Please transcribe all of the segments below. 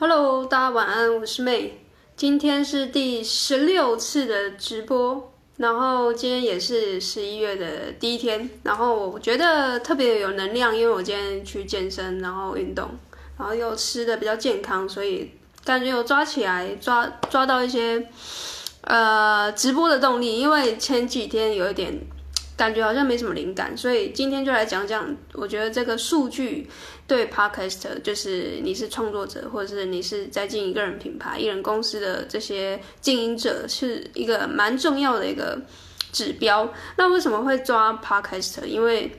Hello，大家晚安，我是 May。今天是第十六次的直播，然后今天也是十一月的第一天，然后我觉得特别有能量，因为我今天去健身，然后运动，然后又吃的比较健康，所以感觉有抓起来，抓抓到一些呃直播的动力，因为前几天有一点。感觉好像没什么灵感，所以今天就来讲讲。我觉得这个数据对 Podcast，就是你是创作者，或者是你是在经营个人品牌、艺人公司的这些经营者，是一个蛮重要的一个指标。那为什么会抓 Podcast？因为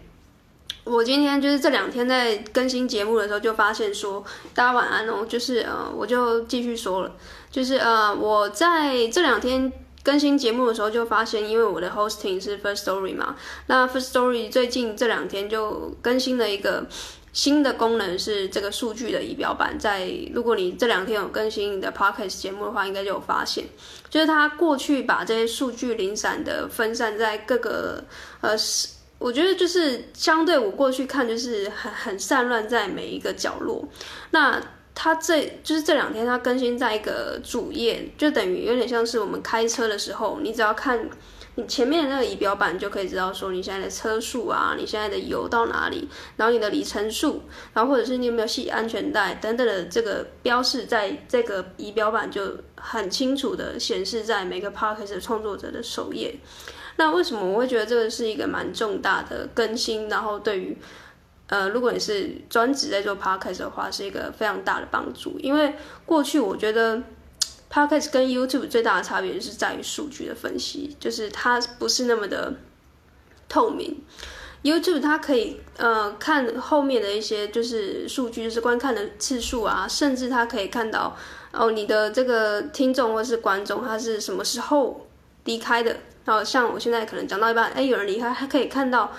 我今天就是这两天在更新节目的时候，就发现说，大家晚安哦。就是呃，我就继续说了，就是呃，我在这两天。更新节目的时候就发现，因为我的 hosting 是 First Story 嘛，那 First Story 最近这两天就更新了一个新的功能，是这个数据的仪表板。在如果你这两天有更新你的 Podcast 节目的话，应该就有发现，就是它过去把这些数据零散的分散在各个呃，我觉得就是相对我过去看就是很很散乱在每一个角落，那。它这就是这两天它更新在一个主页，就等于有点像是我们开车的时候，你只要看你前面那个仪表板，就可以知道说你现在的车速啊，你现在的油到哪里，然后你的里程数，然后或者是你有没有系安全带等等的这个标示，在这个仪表板就很清楚的显示在每个 Podcast 创作者的首页。那为什么我会觉得这个是一个蛮重大的更新？然后对于呃，如果你是专职在做 podcast 的话，是一个非常大的帮助。因为过去我觉得 podcast 跟 YouTube 最大的差别就是在于数据的分析，就是它不是那么的透明。YouTube 它可以呃看后面的一些就是数据，就是观看的次数啊，甚至它可以看到哦你的这个听众或是观众他是什么时候离开的。然后像我现在可能讲到一半，哎，有人离开，还可以看到。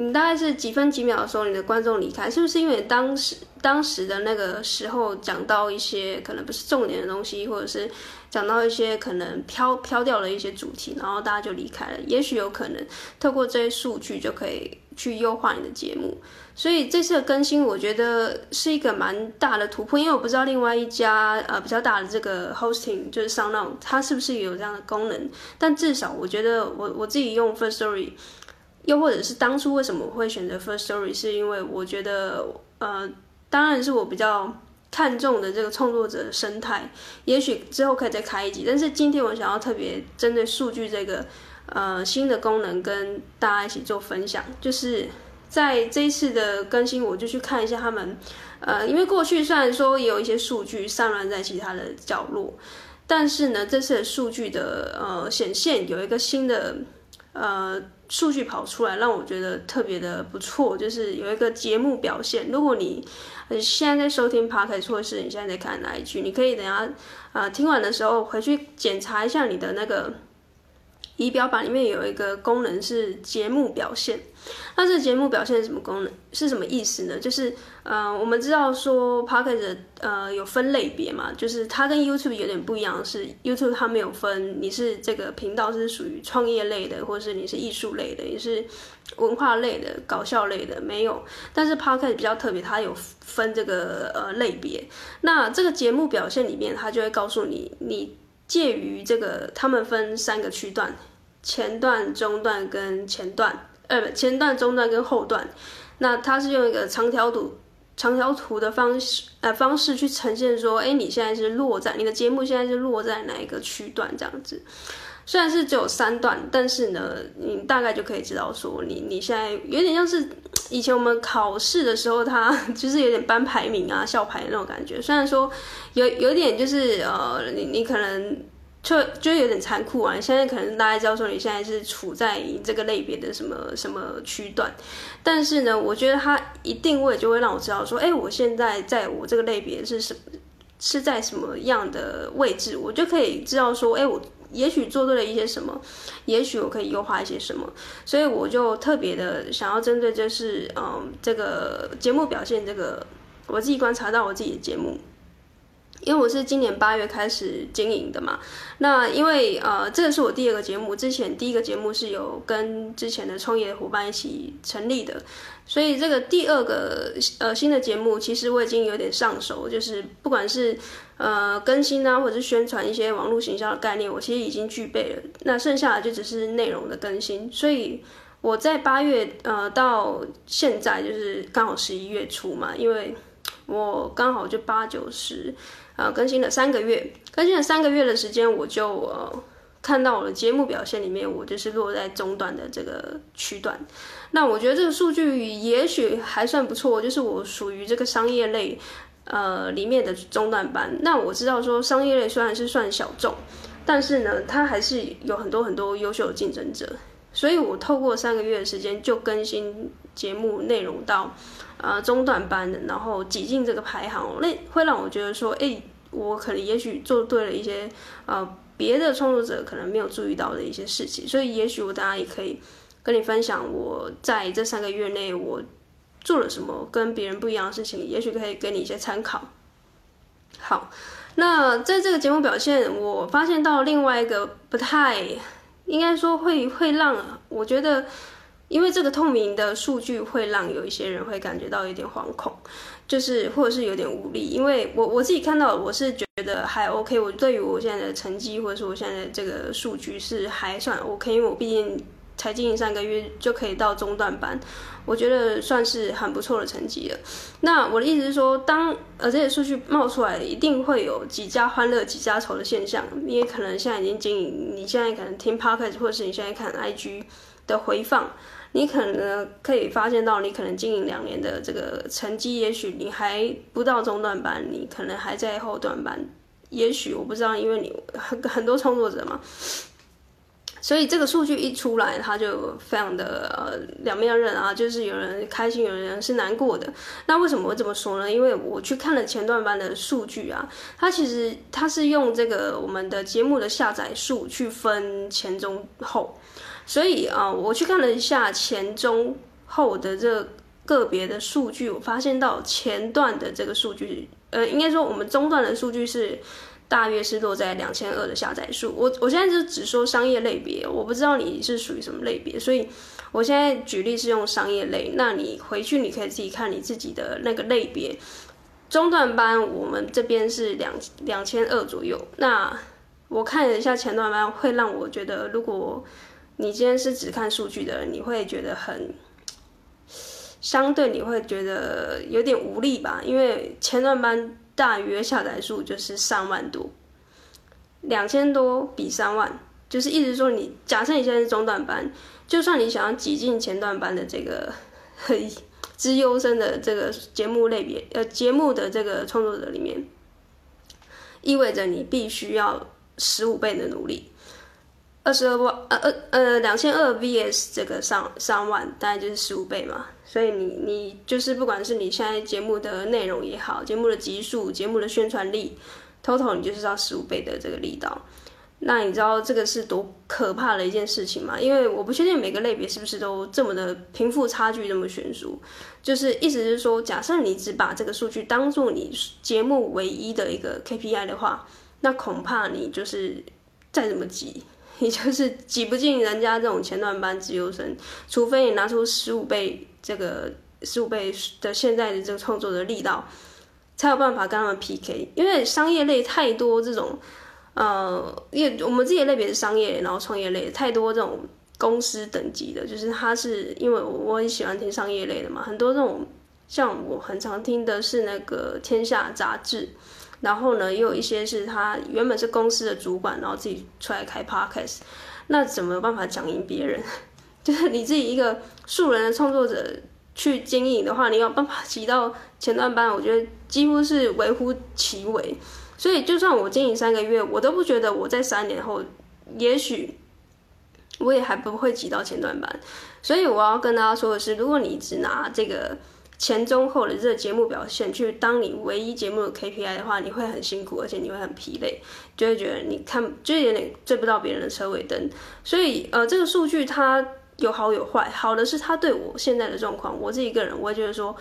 你大概是几分几秒的时候，你的观众离开，是不是因为当时当时的那个时候讲到一些可能不是重点的东西，或者是讲到一些可能飘飘掉了一些主题，然后大家就离开了？也许有可能透过这些数据就可以去优化你的节目。所以这次的更新，我觉得是一个蛮大的突破，因为我不知道另外一家呃比较大的这个 hosting 就是 SoundOn，它是不是有这样的功能？但至少我觉得我我自己用 Firstory。又或者是当初为什么会选择 First Story，是因为我觉得，呃，当然是我比较看重的这个创作者的生态，也许之后可以再开一集。但是今天我想要特别针对数据这个，呃，新的功能跟大家一起做分享。就是在这一次的更新，我就去看一下他们，呃，因为过去虽然说也有一些数据散乱在其他的角落，但是呢，这次的数据的呃显现有一个新的。呃，数据跑出来让我觉得特别的不错，就是有一个节目表现。如果你现在在收听 Podcast，或是你现在在看哪一句，你可以等下呃听完的时候回去检查一下你的那个。仪表板里面有一个功能是节目表现，那这节目表现是什么功能？是什么意思呢？就是呃，我们知道说 Podcast 呃有分类别嘛，就是它跟 YouTube 有点不一样，是 YouTube 它没有分你是这个频道是属于创业类的，或是你是艺术类的，也是文化类的、搞笑类的，没有。但是 Podcast 比较特别，它有分这个呃类别。那这个节目表现里面，它就会告诉你你。介于这个，他们分三个区段，前段、中段跟前段，呃，不，前段、中段跟后段。那它是用一个长条图、长条图的方式，呃，方式去呈现说，哎，你现在是落在你的节目现在是落在哪一个区段这样子。虽然是只有三段，但是呢，你大概就可以知道说你，你现在有点像是以前我们考试的时候，它 就是有点班排名啊、校排那种感觉。虽然说有有点就是呃，你你可能就就有点残酷啊。现在可能大家知道说你现在是处在这个类别的什么什么区段，但是呢，我觉得它一定位就会让我知道说，哎，我现在在我这个类别是什，是在什么样的位置，我就可以知道说，哎，我。也许做对了一些什么，也许我可以优化一些什么，所以我就特别的想要针对就是嗯这个节目表现这个我自己观察到我自己的节目，因为我是今年八月开始经营的嘛，那因为呃，这个是我第二个节目，之前第一个节目是有跟之前的创业伙伴一起成立的，所以这个第二个呃新的节目，其实我已经有点上手，就是不管是呃更新啊，或者是宣传一些网络行销的概念，我其实已经具备了，那剩下的就只是内容的更新，所以我在八月呃到现在就是刚好十一月初嘛，因为我刚好就八九十。呃，更新了三个月，更新了三个月的时间，我就呃看到我的节目表现里面，我就是落在中段的这个区段。那我觉得这个数据也许还算不错，就是我属于这个商业类呃里面的中段班。那我知道说商业类虽然是算小众，但是呢，它还是有很多很多优秀的竞争者。所以我透过三个月的时间就更新节目内容到。呃，中段班的，然后挤进这个排行，那会让我觉得说，哎，我可能也许做对了一些呃别的创作者可能没有注意到的一些事情，所以也许我大家也可以跟你分享我在这三个月内我做了什么跟别人不一样的事情，也许可以给你一些参考。好，那在这个节目表现，我发现到另外一个不太应该说会会让我觉得。因为这个透明的数据会让有一些人会感觉到有点惶恐，就是或者是有点无力。因为我我自己看到，我是觉得还 OK。我对于我现在的成绩，或者是我现在的这个数据是还算 OK。因为我毕竟才经营三个月就可以到中段班，我觉得算是很不错的成绩了。那我的意思是说，当呃这些数据冒出来，一定会有几家欢乐几家愁的现象。因为可能现在已经经营，你现在可能听 Podcast，或者是你现在看 IG 的回放。你可能可以发现到，你可能经营两年的这个成绩，也许你还不到中段班，你可能还在后段班。也许我不知道，因为你很很多创作者嘛，所以这个数据一出来，它就非常的呃两面刃啊，就是有人开心，有人是难过的。那为什么我这么说呢？因为我去看了前段班的数据啊，它其实它是用这个我们的节目的下载数去分前中后。所以啊，我去看了一下前中后的这个别的数据，我发现到前段的这个数据，呃，应该说我们中段的数据是大约是落在两千二的下载数。我我现在就只说商业类别，我不知道你是属于什么类别，所以我现在举例是用商业类。那你回去你可以自己看你自己的那个类别。中段班我们这边是两两千二左右。那我看了一下前段班，会让我觉得如果。你今天是只看数据的，你会觉得很相对，你会觉得有点无力吧？因为前段班大约下载数就是三万多，两千多比三万，就是意思说你假设你现在是中段班，就算你想要挤进前段班的这个很资优生的这个节目类别，呃，节目的这个创作者里面，意味着你必须要十五倍的努力。二十二万，呃呃呃，两千二 vs 这个上三万，大概就是十五倍嘛。所以你你就是不管是你现在节目的内容也好，节目的集数、节目的宣传力，total 你就是要十五倍的这个力道。那你知道这个是多可怕的一件事情吗？因为我不确定每个类别是不是都这么的贫富差距这么悬殊。就是意思是说，假设你只把这个数据当做你节目唯一的一个 KPI 的话，那恐怕你就是再怎么挤。你就是挤不进人家这种前段班自由生，除非你拿出十五倍这个十五倍的现在的这个创作的力道，才有办法跟他们 PK。因为商业类太多这种，呃，因为我们自己类别是商业，然后创业类太多这种公司等级的，就是他是因为我很喜欢听商业类的嘛，很多这种像我很常听的是那个天下杂志。然后呢，也有一些是他原本是公司的主管，然后自己出来开 podcast，那怎么有办法讲赢别人？就是你自己一个素人的创作者去经营的话，你有办法挤到前段班，我觉得几乎是微乎其微。所以就算我经营三个月，我都不觉得我在三年后，也许我也还不会挤到前段班。所以我要跟大家说的是，如果你只拿这个。前中后的这个节目表现，去当你唯一节目的 KPI 的话，你会很辛苦，而且你会很疲累，就会觉得你看就有点追不到别人的车尾灯。所以，呃，这个数据它有好有坏，好的是他对我现在的状况，我自己个人，我会觉得说，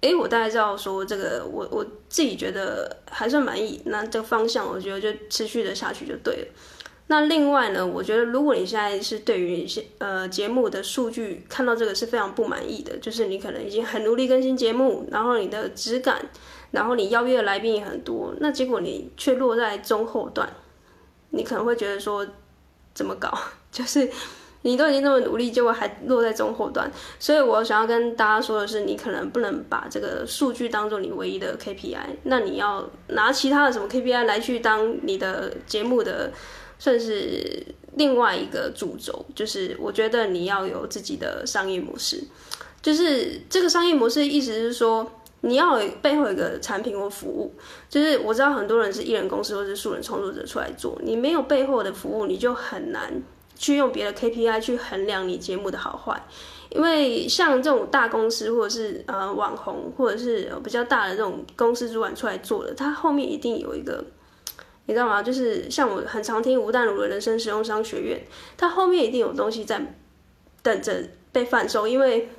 哎，我大概知道说这个，我我自己觉得还算满意，那这个方向我觉得就持续的下去就对了。那另外呢，我觉得如果你现在是对于一些呃节目的数据看到这个是非常不满意的，就是你可能已经很努力更新节目，然后你的质感，然后你邀约的来宾也很多，那结果你却落在中后段，你可能会觉得说怎么搞？就是你都已经那么努力，结果还落在中后段。所以我想要跟大家说的是，你可能不能把这个数据当做你唯一的 KPI，那你要拿其他的什么 KPI 来去当你的节目的。算是另外一个主轴，就是我觉得你要有自己的商业模式，就是这个商业模式意思是说，你要有背后有一个产品或服务。就是我知道很多人是艺人公司或是素人创作者出来做，你没有背后的服务，你就很难去用别的 KPI 去衡量你节目的好坏。因为像这种大公司或者是呃网红或者是比较大的这种公司主管出来做的，他后面一定有一个。你知道吗？就是像我很常听吴淡如的人生实用商学院，他后面一定有东西在等着被贩售，因为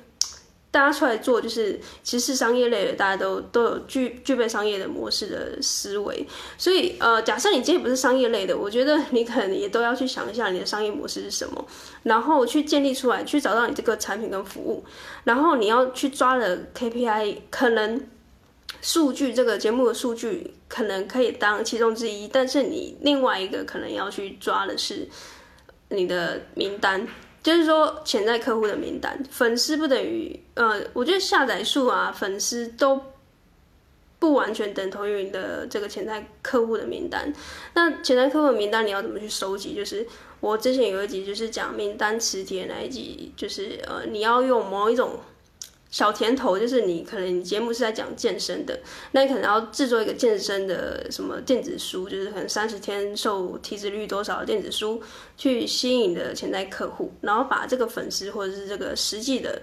大家出来做就是其实是商业类的，大家都都有具具备商业的模式的思维，所以呃，假设你今天不是商业类的，我觉得你可能也都要去想一下你的商业模式是什么，然后去建立出来，去找到你这个产品跟服务，然后你要去抓的 KPI 可能。数据这个节目的数据可能可以当其中之一，但是你另外一个可能要去抓的是你的名单，就是说潜在客户的名单。粉丝不等于呃，我觉得下载数啊，粉丝都不完全等同于你的这个潜在客户的名单。那潜在客户的名单你要怎么去收集？就是我之前有一集就是讲名单磁铁那一集，就是呃，你要用某一种。小甜头就是你可能你节目是在讲健身的，那你可能要制作一个健身的什么电子书，就是可能三十天瘦体脂率多少的电子书，去吸引你的潜在客户，然后把这个粉丝或者是这个实际的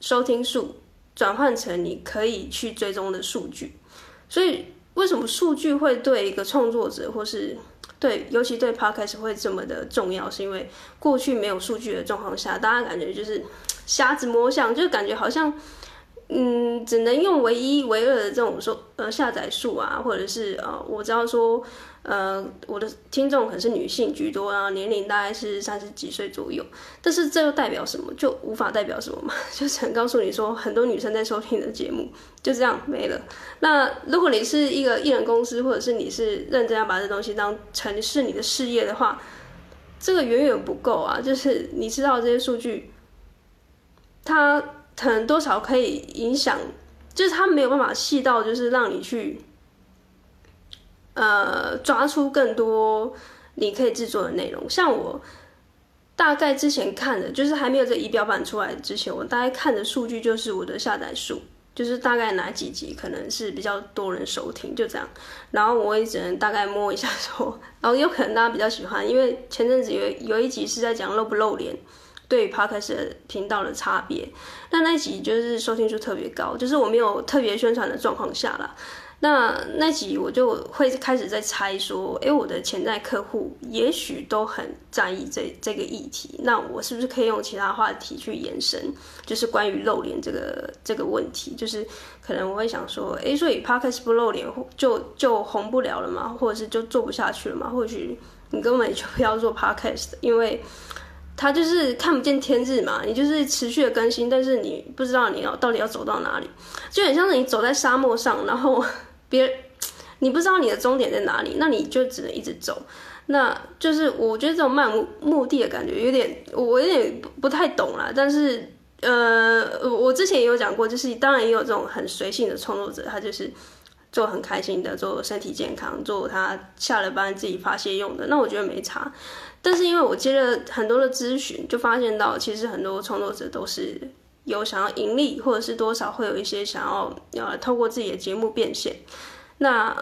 收听数转换成你可以去追踪的数据。所以为什么数据会对一个创作者或是对，尤其对 Podcast 会这么的重要？是因为过去没有数据的状况下，大家感觉就是。瞎子摸象，就感觉好像，嗯，只能用唯一、唯二的这种说，呃，下载数啊，或者是呃，我知道说，呃，我的听众可能是女性居多啊，年龄大概是三十几岁左右，但是这又代表什么？就无法代表什么嘛？就只能告诉你说，很多女生在收听你的节目，就这样没了。那如果你是一个艺人公司，或者是你是认真要把这东西当成是你的事业的话，这个远远不够啊！就是你知道这些数据。它可能多少可以影响，就是它没有办法细到，就是让你去，呃，抓出更多你可以制作的内容。像我大概之前看的，就是还没有这仪表板出来之前，我大概看的数据就是我的下载数，就是大概哪几集可能是比较多人收听，就这样。然后我也只能大概摸一下说，然后有可能大家比较喜欢，因为前阵子有有一集是在讲露不露脸。对 Podcast 频道的差别，那那集就是收听数特别高，就是我没有特别宣传的状况下啦。那那集我就会开始在猜说，哎，我的潜在客户也许都很在意这这个议题，那我是不是可以用其他话题去延伸，就是关于露脸这个这个问题，就是可能我会想说，哎，所以 Podcast 不露脸就就红不了了吗？或者是就做不下去了吗？或许你根本就不要做 Podcast，因为。它就是看不见天日嘛，你就是持续的更新，但是你不知道你要到底要走到哪里，就很像是你走在沙漠上，然后 别你不知道你的终点在哪里，那你就只能一直走。那就是我觉得这种漫无目的的感觉有点，我有点不太懂啦。但是呃，我之前也有讲过，就是当然也有这种很随性的创作者，他就是做很开心的，做身体健康，做他下了班自己发泄用的，那我觉得没差。但是因为我接了很多的咨询，就发现到其实很多创作者都是有想要盈利，或者是多少会有一些想要要透过自己的节目变现。那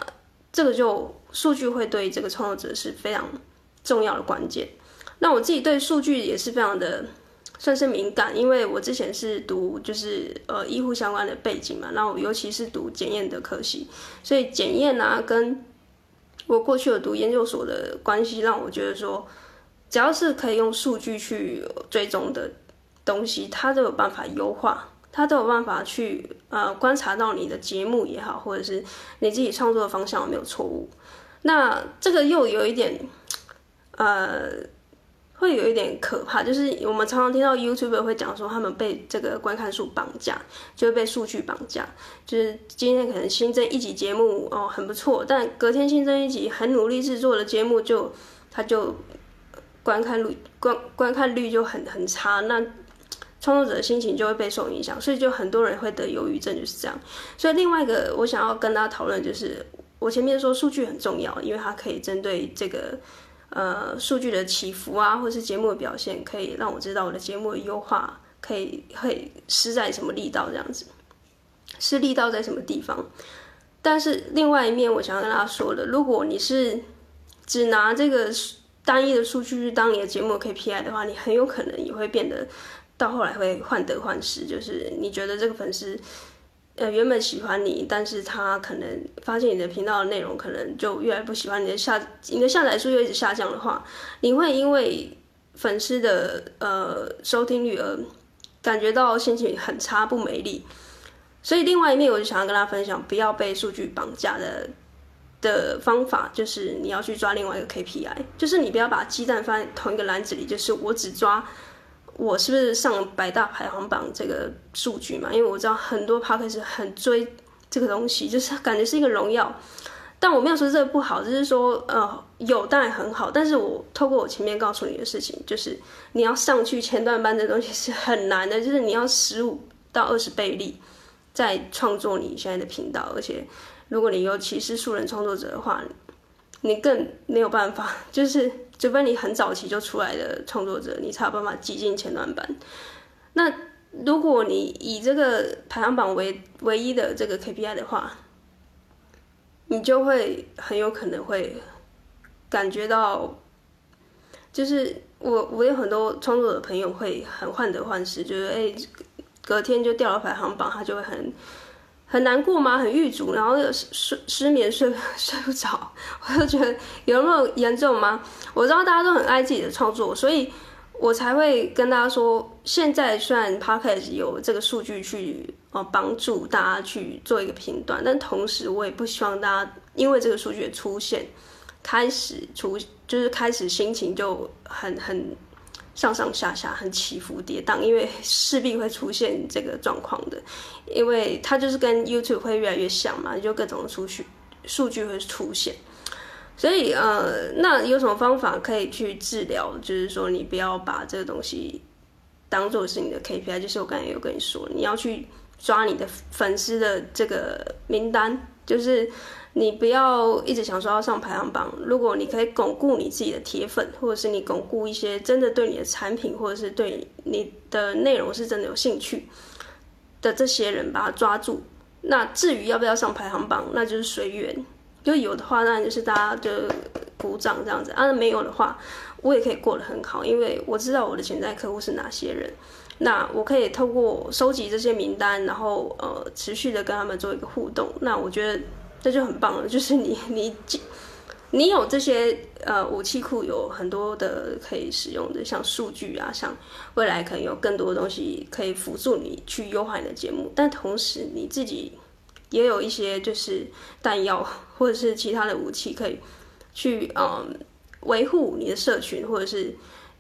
这个就数据会对这个创作者是非常重要的关键。那我自己对数据也是非常的算是敏感，因为我之前是读就是呃医护相关的背景嘛，那我尤其是读检验的科系，所以检验啊跟我过去有读研究所的关系，让我觉得说。只要是可以用数据去追踪的东西，它都有办法优化他都有办法去呃观察到你的节目也好，或者是你自己创作的方向有没有错误。那这个又有一点呃。会有一点可怕，就是我们常常听到 YouTuber 会讲说，他们被这个观看数绑架，就会被数据绑架。就是今天可能新增一集节目哦，很不错，但隔天新增一集很努力制作的节目就，就他就观看率观观看率就很很差，那创作者的心情就会被受影响，所以就很多人会得忧郁症，就是这样。所以另外一个我想要跟大家讨论，就是我前面说数据很重要，因为它可以针对这个。呃，数据的起伏啊，或是节目的表现，可以让我知道我的节目的优化可以会施在什么力道这样子，是力道在什么地方。但是另外一面，我想要跟大家说的，如果你是只拿这个单一的数据去当你的节目 KPI 的话，你很有可能也会变得到后来会患得患失，就是你觉得这个粉丝。呃，原本喜欢你，但是他可能发现你的频道的内容可能就越来越不喜欢你的下，你的下载数又一直下降的话，你会因为粉丝的呃收听率而感觉到心情很差，不美丽。所以另外一面，我就想要跟大家分享，不要被数据绑架的的方法，就是你要去抓另外一个 KPI，就是你不要把鸡蛋放在同一个篮子里，就是我只抓。我是不是上百大排行榜这个数据嘛？因为我知道很多 p o d c a s 很追这个东西，就是感觉是一个荣耀。但我没有说这个不好，就是说呃有当然很好。但是我透过我前面告诉你的事情，就是你要上去前段班的 东西是很难的，就是你要十五到二十倍力在创作你现在的频道，而且如果你尤其是素人创作者的话，你更没有办法，就是。除非你很早期就出来的创作者，你才有办法挤进前段班。那如果你以这个排行榜为唯一的这个 KPI 的话，你就会很有可能会感觉到，就是我我有很多创作者朋友会很患得患失，就是哎，隔天就掉了排行榜，他就会很。很难过吗？很郁卒，然后失失失眠睡 睡不着，我就觉得有那么严重吗？我知道大家都很爱自己的创作，所以我才会跟大家说，现在虽然 p o c a s t 有这个数据去哦帮助大家去做一个评断，但同时我也不希望大家因为这个数据的出现，开始出就是开始心情就很很。上上下下很起伏跌宕，因为势必会出现这个状况的，因为它就是跟 YouTube 会越来越像嘛，就各种数据数据会出现，所以呃，那有什么方法可以去治疗？就是说你不要把这个东西当做是你的 KPI，就是我刚才有跟你说，你要去抓你的粉丝的这个名单，就是。你不要一直想说要上排行榜。如果你可以巩固你自己的铁粉，或者是你巩固一些真的对你的产品，或者是对你的内容是真的有兴趣的这些人，把他抓住。那至于要不要上排行榜，那就是随缘。就有的话，那就是大家就鼓掌这样子；啊，没有的话，我也可以过得很好，因为我知道我的潜在客户是哪些人。那我可以透过收集这些名单，然后呃，持续的跟他们做一个互动。那我觉得。这就很棒了，就是你 你你有这些呃武器库，有很多的可以使用的，像数据啊，像未来可能有更多的东西可以辅助你去优化你的节目，但同时你自己也有一些就是弹药或者是其他的武器，可以去嗯维护你的社群，或者是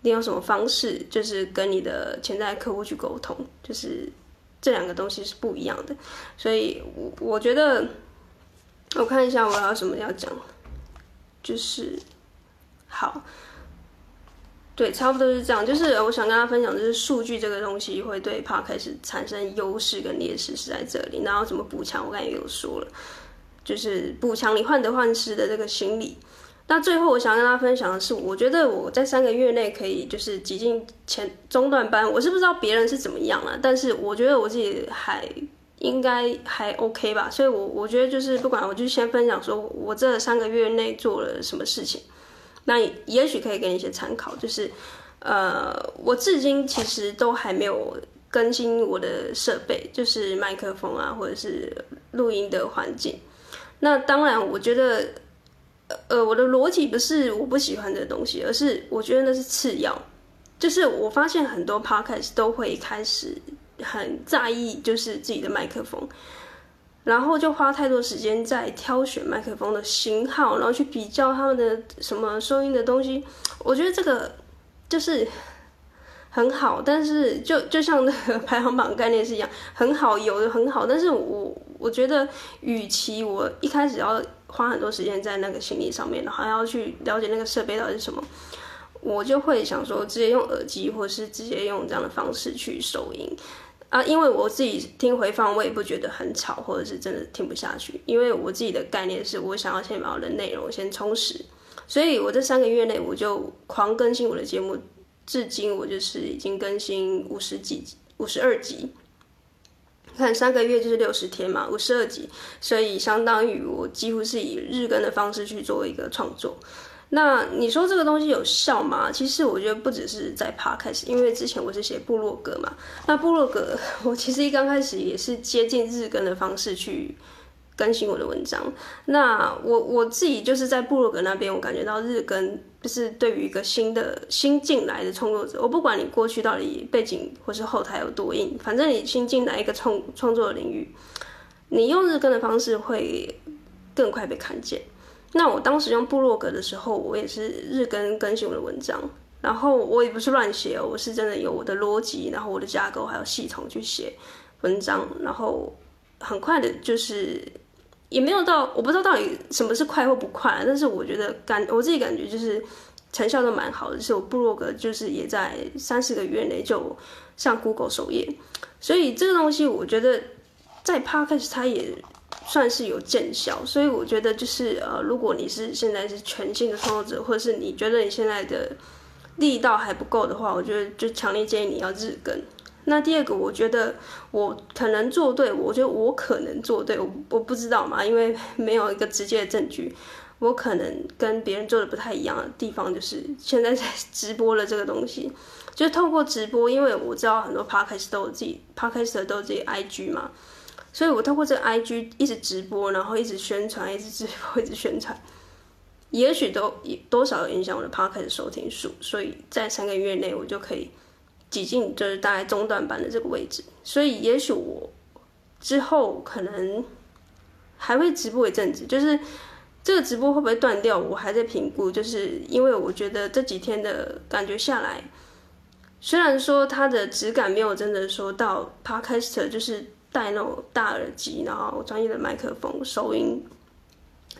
你有什么方式，就是跟你的潜在客户去沟通，就是这两个东西是不一样的，所以我我觉得。我看一下我还有什么要讲，就是好，对，差不多是这样。就是我想跟大家分享，就是数据这个东西会对 Podcast 产生优势跟劣势是在这里。然后怎么补强，我刚才也有说了，就是补强你患得患失的这个心理。那最后我想跟大家分享的是，我觉得我在三个月内可以就是挤进前中段班，我是不知道别人是怎么样啊，但是我觉得我自己还。应该还 OK 吧，所以我，我我觉得就是不管，我就先分享说我这三个月内做了什么事情，那也许可以给你一些参考。就是，呃，我至今其实都还没有更新我的设备，就是麦克风啊，或者是录音的环境。那当然，我觉得，呃，我的逻辑不是我不喜欢这东西，而是我觉得那是次要。就是我发现很多 podcast 都会开始。很在意就是自己的麦克风，然后就花太多时间在挑选麦克风的型号，然后去比较他们的什么收音的东西。我觉得这个就是很好，但是就就像那个排行榜概念是一样，很好，有的很好，但是我我觉得，与其我一开始要花很多时间在那个行李上面，然后还要去了解那个设备到底是什么。我就会想说，直接用耳机，或是直接用这样的方式去收音啊，因为我自己听回放，我也不觉得很吵，或者是真的听不下去。因为我自己的概念是我想要先把我的内容先充实，所以我这三个月内我就狂更新我的节目，至今我就是已经更新五十几、五十二集。看三个月就是六十天嘛，五十二集，所以相当于我几乎是以日更的方式去做一个创作。那你说这个东西有效吗？其实我觉得不只是在 Podcast，因为之前我是写部落格嘛。那部落格 我其实一刚开始也是接近日更的方式去更新我的文章。那我我自己就是在部落格那边，我感觉到日更就是对于一个新的新进来的创作者，我不管你过去到底背景或是后台有多硬，反正你新进来一个创创作的领域，你用日更的方式会更快被看见。那我当时用部落格的时候，我也是日更更新我的文章，然后我也不是乱写，我是真的有我的逻辑，然后我的架构还有系统去写文章，然后很快的，就是也没有到，我不知道到底什么是快或不快，但是我觉得感我自己感觉就是成效都蛮好的，是我部落格就是也在三四个月内就上 Google 首页，所以这个东西我觉得在 Podcast 它也。算是有见效，所以我觉得就是呃，如果你是现在是全新的创作者，或者是你觉得你现在的力道还不够的话，我觉得就强烈建议你要日更。那第二个，我觉得我可能做对，我觉得我可能做对，我我不知道嘛，因为 没有一个直接的证据。我可能跟别人做的不太一样的地方，就是现在在 直播了这个东西，就是透过直播，因为我知道很多 Podcast 都有自己 Podcast 都有自己 IG 嘛。所以，我透过这 IG 一直直播，然后一直宣传，一直直播，一直宣传，也许都多少有影响我的 Podcast 收听数。所以在三个月内，我就可以挤进就是大概中段班的这个位置。所以，也许我之后可能还会直播一阵子，就是这个直播会不会断掉，我还在评估。就是因为我觉得这几天的感觉下来，虽然说它的质感没有真的说到 Podcast 就是。戴那种大耳机，然后专业的麦克风收音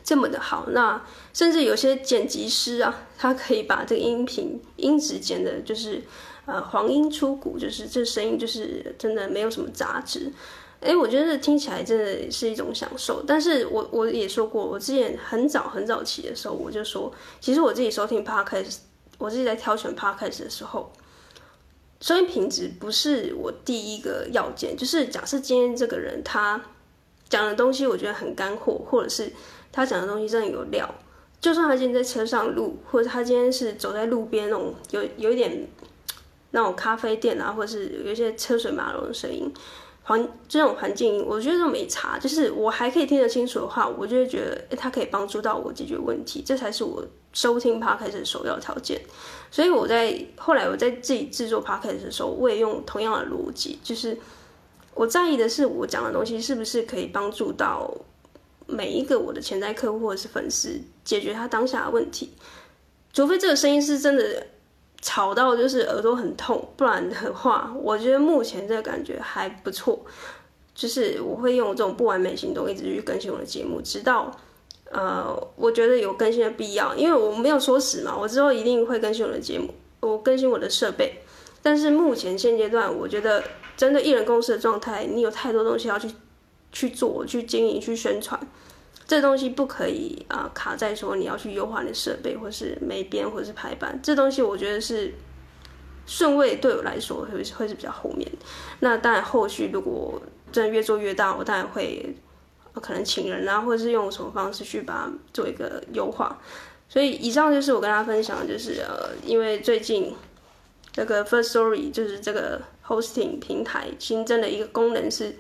这么的好，那甚至有些剪辑师啊，他可以把这个音频音质剪的，就是呃黄莺出谷，就是这声音就是真的没有什么杂质。哎，我觉得听起来真的是一种享受。但是我我也说过，我之前很早很早期的时候，我就说，其实我自己收听 Podcast，我自己在挑选 Podcast 的时候。收音品质不是我第一个要件，就是假设今天这个人他讲的东西我觉得很干货，或者是他讲的东西真的有料，就算他今天在车上录，或者他今天是走在路边那种有有一点那种咖啡店啊，或者是有一些车水马龙的声音，环这种环境，我觉得都没差，就是我还可以听得清楚的话，我就会觉得诶，他可以帮助到我解决问题，这才是我收听 Podcast 的首要条件。所以我在后来我在自己制作 podcast 的时候，我也用同样的逻辑，就是我在意的是我讲的东西是不是可以帮助到每一个我的潜在客户或者是粉丝解决他当下的问题，除非这个声音是真的吵到就是耳朵很痛，不然的话，我觉得目前这个感觉还不错，就是我会用这种不完美行动一直去更新我的节目，直到。呃，我觉得有更新的必要，因为我没有说死嘛，我之后一定会更新我的节目，我更新我的设备。但是目前现阶段，我觉得针对艺人公司的状态，你有太多东西要去去做、去经营、去宣传，这东西不可以啊、卡在说你要去优化你的设备，或是没编，或是排版，这东西我觉得是顺位对我来说会会是比较后面。那当然后续如果真的越做越大，我当然会。可能请人啊，或者是用什么方式去把它做一个优化。所以以上就是我跟大家分享，就是呃，因为最近这个 Firstory 就是这个 hosting 平台新增的一个功能是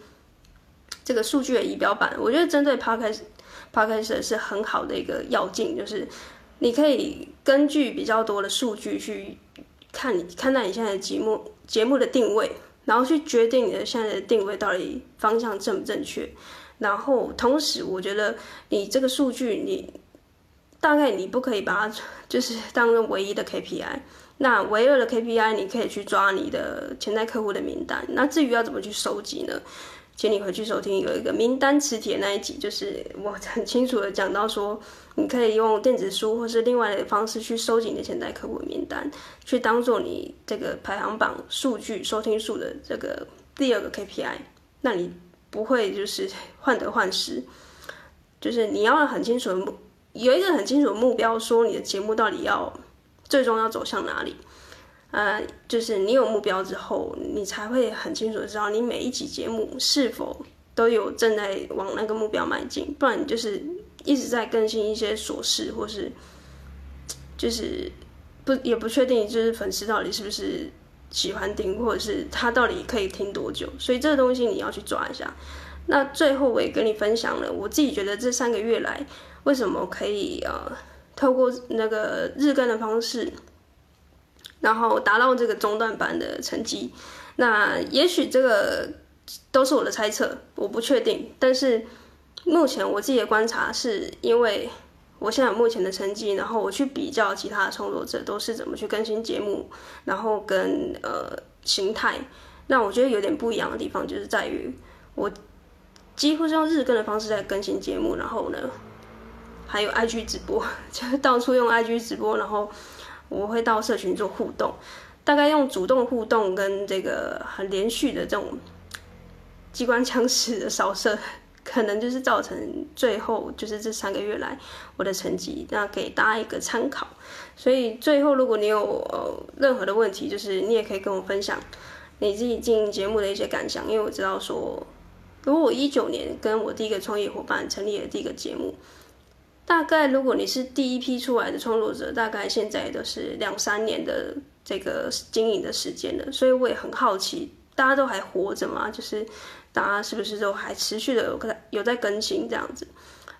这个数据的仪表板。我觉得针对 Podcast Podcast 是很好的一个要件，就是你可以根据比较多的数据去看你看待你现在的节目节目的定位。然后去决定你的现在的定位到底方向正不正确。然后同时，我觉得你这个数据，你大概你不可以把它 就是当成唯一的 KPI。那唯二的 KPI，你可以去抓你的潜在客户的名单。那至于要怎么去收集呢？请你回去收听有一个名单磁铁那一集，就是我很清楚的讲到说，你可以用电子书或是另外的方式去收集你的潜在客户的名单，去当做你这个排行榜数据收听数的这个第二个 KPI。那你不会就是 患得患失，就是你要很清楚的目，有一个很清楚的目标，说你的节目到底要最终要走向哪里。呃，就是你有目标之后，你才会很清楚知道你每一集节目是否都有正在往那个目标迈进，不然就是一直在更新一些琐事，或是就是不也不确定，就是粉丝到底是不是喜欢听，或者是他到底可以听多久，所以这个东西你要去抓一下。那最后我也跟你分享了，我自己觉得这三个月来为什么可以呃透过那个日更的方式。然后达到这个中段班的成绩，那也许这个都是我的猜测，我不确定。但是目前我自己的观察是，因为我现在目前的成绩，然后我去比较其他的创作者都是怎么去更新节目，然后跟呃形态，那我觉得有点不一样的地方就是在于，我几乎是用日更的方式在更新节目，然后呢，还有 IG 直播，就到处用 IG 直播，然后。我会到社群做互动，大概用主动互动跟这个很连续的这种机关枪式的扫射，可能就是造成最后就是这三个月来我的成绩，那给大家一个参考。所以最后如果你有任何的问题，就是你也可以跟我分享你自己进节目的一些感想，因为我知道说，如果我一九年跟我第一个创业伙伴成立了第一个节目。大概如果你是第一批出来的创作者，大概现在都是两三年的这个经营的时间了，所以我也很好奇，大家都还活着吗？就是大家是不是都还持续的有在有在更新这样子？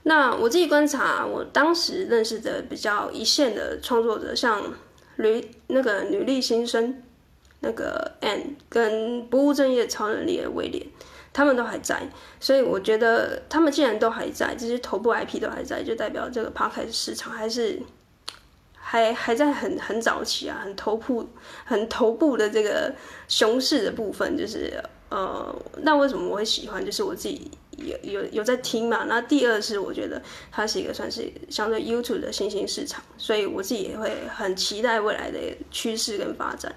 那我自己观察，我当时认识的比较一线的创作者，像女那个女力新生，那个 Anne 跟不务正业超能力的威廉。他们都还在，所以我觉得他们既然都还在，这些头部 IP 都还在，就代表这个 Podcast 市场还是还还在很很早期啊，很头部很头部的这个熊市的部分，就是呃，那为什么我会喜欢？就是我自己有有有在听嘛。那第二是我觉得它是一个算是相对 YouTube 的新兴市场，所以我自己也会很期待未来的趋势跟发展。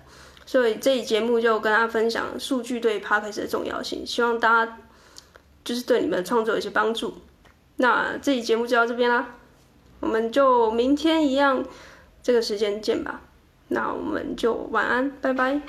所以这一节目就跟大家分享数据对 Podcast 的重要性，希望大家就是对你们的创作有些帮助。那这一节目就到这边啦，我们就明天一样这个时间见吧。那我们就晚安，拜拜。